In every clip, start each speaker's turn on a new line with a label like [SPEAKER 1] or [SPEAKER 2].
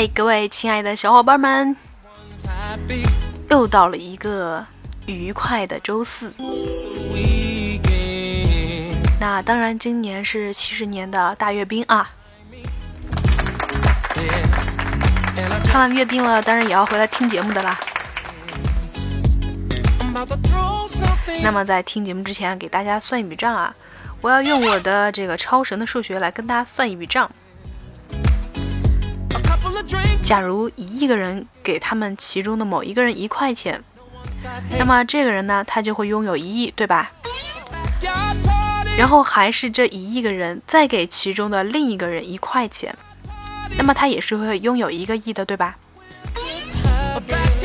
[SPEAKER 1] 嘿，各位亲爱的小伙伴们，又到了一个愉快的周四。那当然，今年是七十年的大阅兵啊！看完阅兵了，当然也要回来听节目的啦。那么在听节目之前，给大家算一笔账啊！我要用我的这个超神的数学来跟大家算一笔账。假如一亿个人给他们其中的某一个人一块钱，那么这个人呢，他就会拥有一亿，对吧？然后还是这一亿个人再给其中的另一个人一块钱，那么他也是会拥有一个亿的，对吧？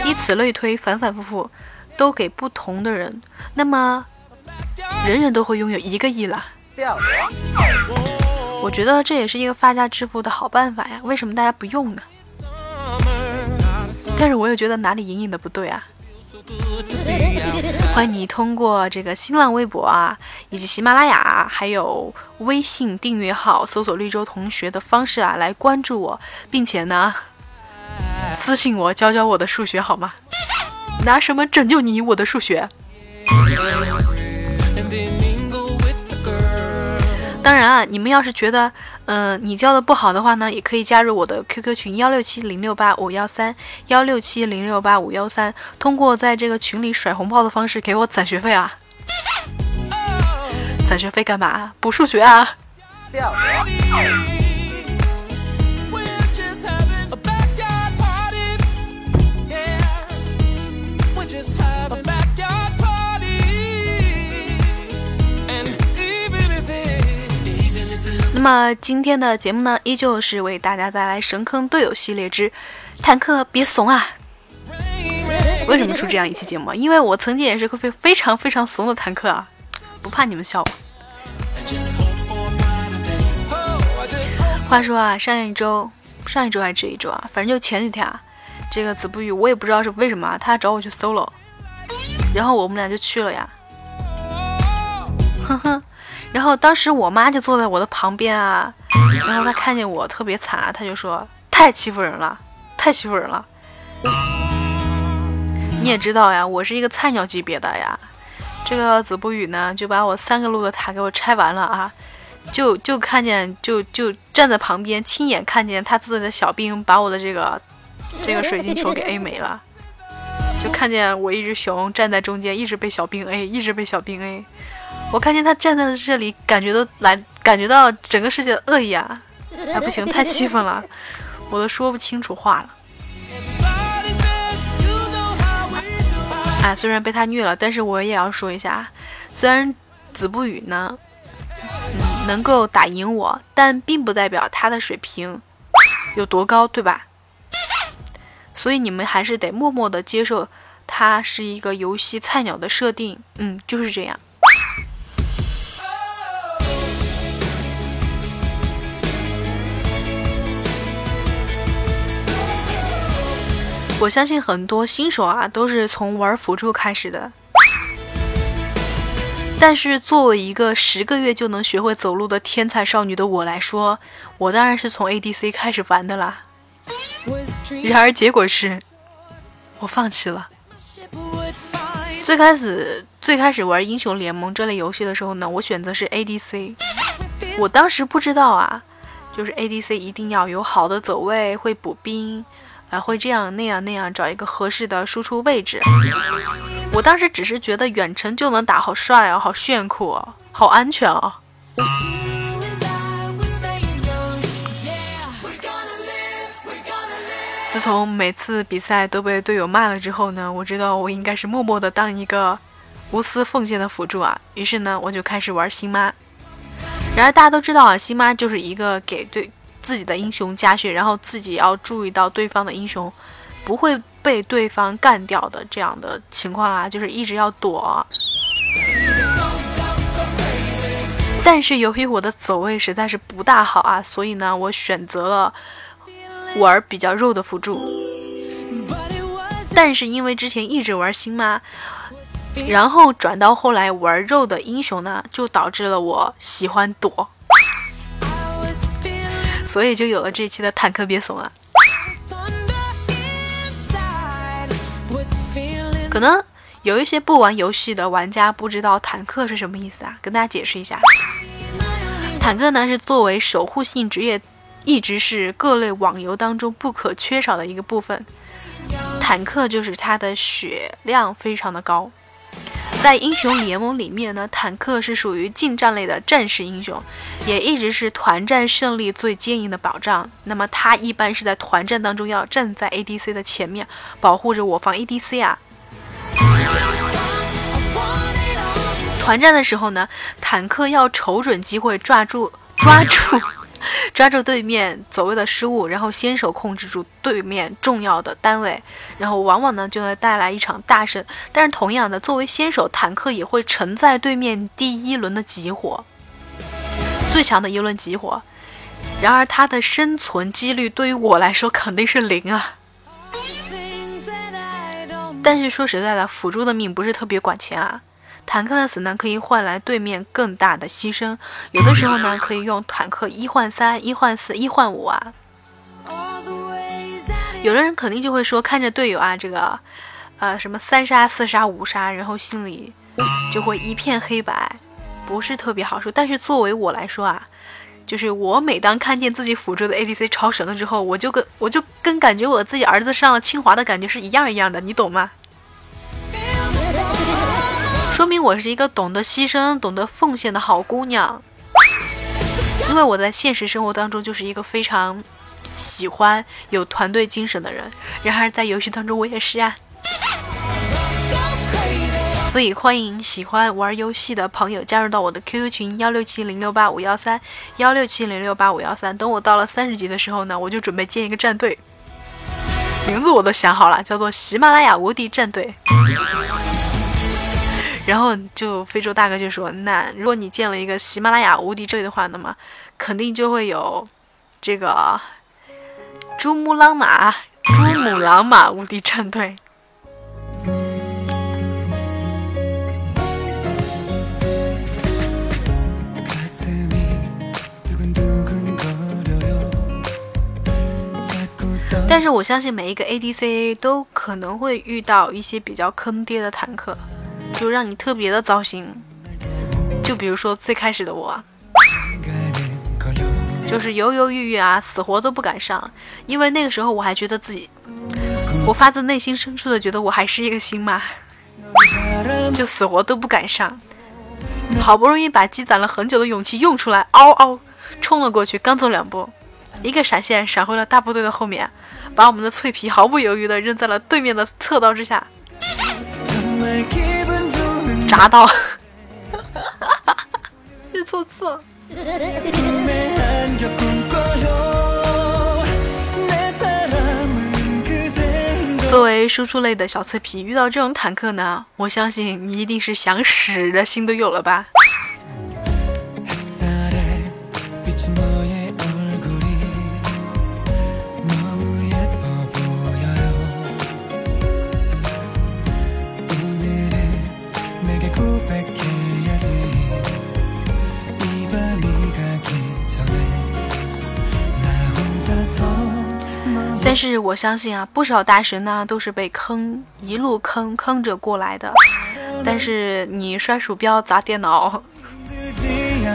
[SPEAKER 1] 以此类推，反反复复都给不同的人，那么人人都会拥有一个亿了。我觉得这也是一个发家致富的好办法呀，为什么大家不用呢？但是我又觉得哪里隐隐的不对啊！欢迎你通过这个新浪微博啊，以及喜马拉雅，还有微信订阅号搜索“绿洲同学”的方式啊，来关注我，并且呢，私信我教教我的数学好吗？拿什么拯救你，我的数学？当然啊，你们要是觉得，嗯，你教的不好的话呢，也可以加入我的 QQ 群幺六七零六八五幺三幺六七零六八五幺三，通过在这个群里甩红包的方式给我攒学费啊！攒学费干嘛？补数学啊！那那么今天的节目呢，依旧是为大家带来神坑队友系列之坦克别怂啊！为什么出这样一期节目？因为我曾经也是个非非常非常怂的坦克啊！不怕你们笑我。话说啊，上一周，上一周还是这一周啊，反正就前几天啊，这个子不语我也不知道是为什么，他找我去 solo，然后我们俩就去了呀。哼哼。然后当时我妈就坐在我的旁边啊，然后她看见我特别惨，她就说太欺负人了，太欺负人了。你也知道呀，我是一个菜鸟级别的呀。这个子不语呢，就把我三个路的塔给我拆完了啊，就就看见就就站在旁边，亲眼看见他自己的小兵把我的这个这个水晶球给 A 没了，就看见我一只熊站在中间，一直被小兵 A，一直被小兵 A。我看见他站在这里，感觉都来，感觉到整个世界的恶意啊！哎，不行，太气愤了，我都说不清楚话了。哎，虽然被他虐了，但是我也要说一下，虽然子不语呢能够打赢我，但并不代表他的水平有多高，对吧？所以你们还是得默默的接受他是一个游戏菜鸟的设定，嗯，就是这样。我相信很多新手啊都是从玩辅助开始的，但是作为一个十个月就能学会走路的天才少女的我来说，我当然是从 ADC 开始玩的啦。然而结果是，我放弃了。最开始最开始玩英雄联盟这类游戏的时候呢，我选择是 ADC。我当时不知道啊，就是 ADC 一定要有好的走位，会补兵。啊，会这样那样那样找一个合适的输出位置。我当时只是觉得远程就能打，好帅啊，好炫酷啊，好安全啊。从每次比赛都被队友骂了之后呢，我知道我应该是默默的当一个无私奉献的辅助啊。于是呢，我就开始玩星妈。然而大家都知道啊，星妈就是一个给对。自己的英雄加血，然后自己要注意到对方的英雄不会被对方干掉的这样的情况啊，就是一直要躲。但是由于我的走位实在是不大好啊，所以呢，我选择了玩比较肉的辅助。但是因为之前一直玩星妈，然后转到后来玩肉的英雄呢，就导致了我喜欢躲。所以就有了这期的坦克别怂啊。可能有一些不玩游戏的玩家不知道坦克是什么意思啊，跟大家解释一下。坦克呢，是作为守护性职业。一直是各类网游当中不可缺少的一个部分。坦克就是它的血量非常的高。在英雄联盟里面呢，坦克是属于近战类的战士英雄，也一直是团战胜利最坚硬的保障。那么它一般是在团战当中要站在 ADC 的前面，保护着我方 ADC 啊。团战的时候呢，坦克要瞅准机会抓住抓住。抓住对面走位的失误，然后先手控制住对面重要的单位，然后往往呢就会带来一场大胜。但是同样的，作为先手，坦克也会承载对面第一轮的集火，最强的一轮集火。然而他的生存几率对于我来说肯定是零啊。但是说实在的，辅助的命不是特别管钱啊。坦克的死呢，可以换来对面更大的牺牲。有的时候呢，可以用坦克一换三、一换四、一换五啊。有的人肯定就会说，看着队友啊，这个，呃，什么三杀、四杀、五杀，然后心里就会一片黑白，不是特别好受。但是作为我来说啊，就是我每当看见自己辅助的 ADC 超神了之后，我就跟我就跟感觉我自己儿子上了清华的感觉是一样一样的，你懂吗？说明我是一个懂得牺牲、懂得奉献的好姑娘，因为我在现实生活当中就是一个非常喜欢有团队精神的人。然而在游戏当中我也是啊，所以欢迎喜欢玩游戏的朋友加入到我的 QQ 群幺六七零六八五幺三幺六七零六八五幺三。等我到了三十级的时候呢，我就准备建一个战队，名字我都想好了，叫做喜马拉雅无敌战队。然后就非洲大哥就说：“那如果你建了一个喜马拉雅无敌队的话，那么肯定就会有这个珠穆朗玛珠穆朗玛 无敌战队。”但是我相信每一个 ADC 都可能会遇到一些比较坑爹的坦克。就让你特别的糟心，就比如说最开始的我，就是犹犹豫豫啊，死活都不敢上，因为那个时候我还觉得自己，我发自内心深处的觉得我还是一个星嘛，就死活都不敢上，好不容易把积攒了很久的勇气用出来，嗷嗷冲了过去，刚走两步，一个闪现闪回了大部队的后面，把我们的脆皮毫不犹豫的扔在了对面的侧刀之下。砸到，日错错。作为输出类的小脆皮，遇到这种坦克呢，我相信你一定是想死的心都有了吧。但是我相信啊，不少大神呢都是被坑一路坑坑着过来的。但是你摔鼠标砸电脑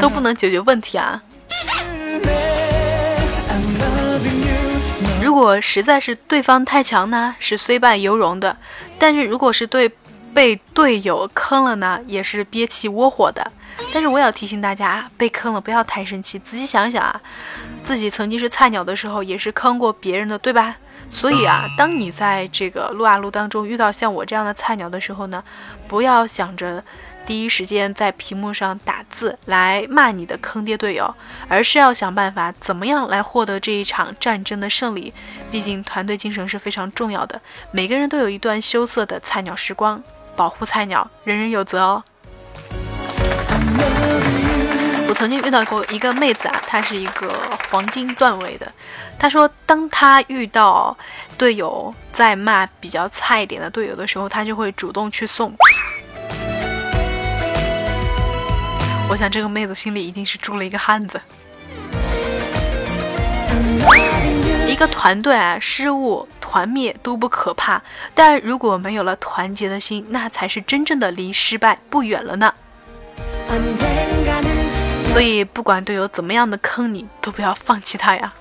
[SPEAKER 1] 都不能解决问题啊！如果实在是对方太强呢，是虽败犹荣的；但是如果是对被队友坑了呢，也是憋气窝火的。但是我也要提醒大家，被坑了不要太生气，仔细想想啊。自己曾经是菜鸟的时候，也是坑过别人的，对吧？所以啊，当你在这个撸啊撸当中遇到像我这样的菜鸟的时候呢，不要想着第一时间在屏幕上打字来骂你的坑爹队友，而是要想办法怎么样来获得这一场战争的胜利。毕竟团队精神是非常重要的，每个人都有一段羞涩的菜鸟时光，保护菜鸟，人人有责哦。我曾经遇到过一个妹子啊，她是一个黄金段位的。她说，当她遇到队友在骂比较菜一点的队友的时候，她就会主动去送。我想这个妹子心里一定是住了一个汉子。一个团队啊，失误。团灭都不可怕，但如果没有了团结的心，那才是真正的离失败不远了呢。所以，不管队友怎么样的坑你，都不要放弃他呀。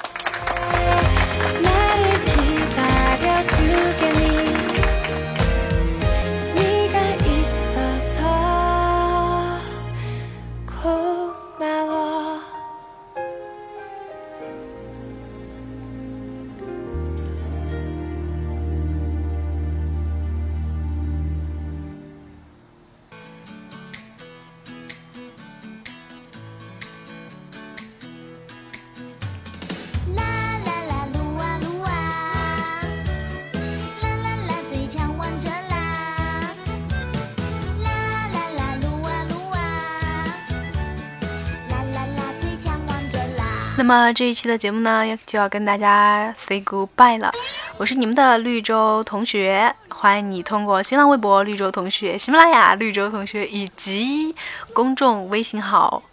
[SPEAKER 1] 那么这一期的节目呢，就要跟大家 say goodbye 了。我是你们的绿洲同学，欢迎你通过新浪微博绿洲同学、喜马拉雅绿洲同学以及公众微信号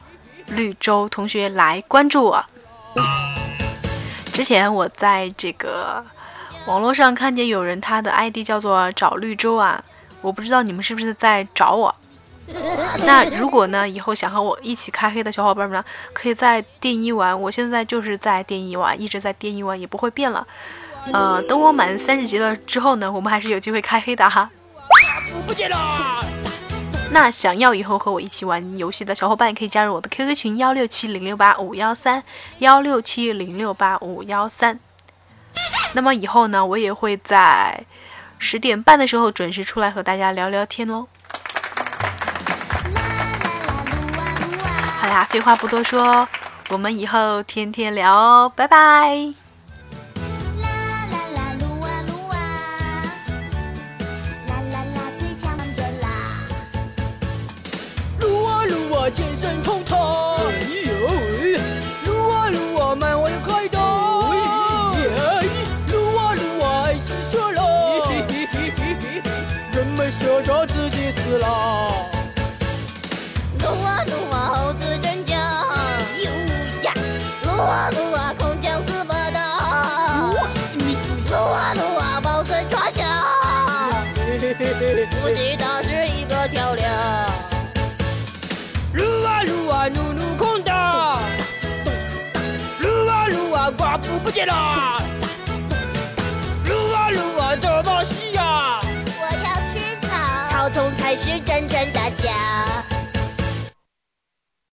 [SPEAKER 1] 绿洲同学来关注我。之前我在这个网络上看见有人他的 ID 叫做找绿洲啊，我不知道你们是不是在找我。那如果呢，以后想和我一起开黑的小伙伴们呢，可以在电一玩。我现在就是在电一玩，一直在电一玩，也不会变了。呃，等我满三十级了之后呢，我们还是有机会开黑的哈。不见了。那想要以后和我一起玩游戏的小伙伴，可以加入我的 QQ 群幺六七零六八五幺三幺六七零六八五幺三。那么以后呢，我也会在十点半的时候准时出来和大家聊聊天喽。废话不多说，我们以后天天聊哦，拜拜。不见了！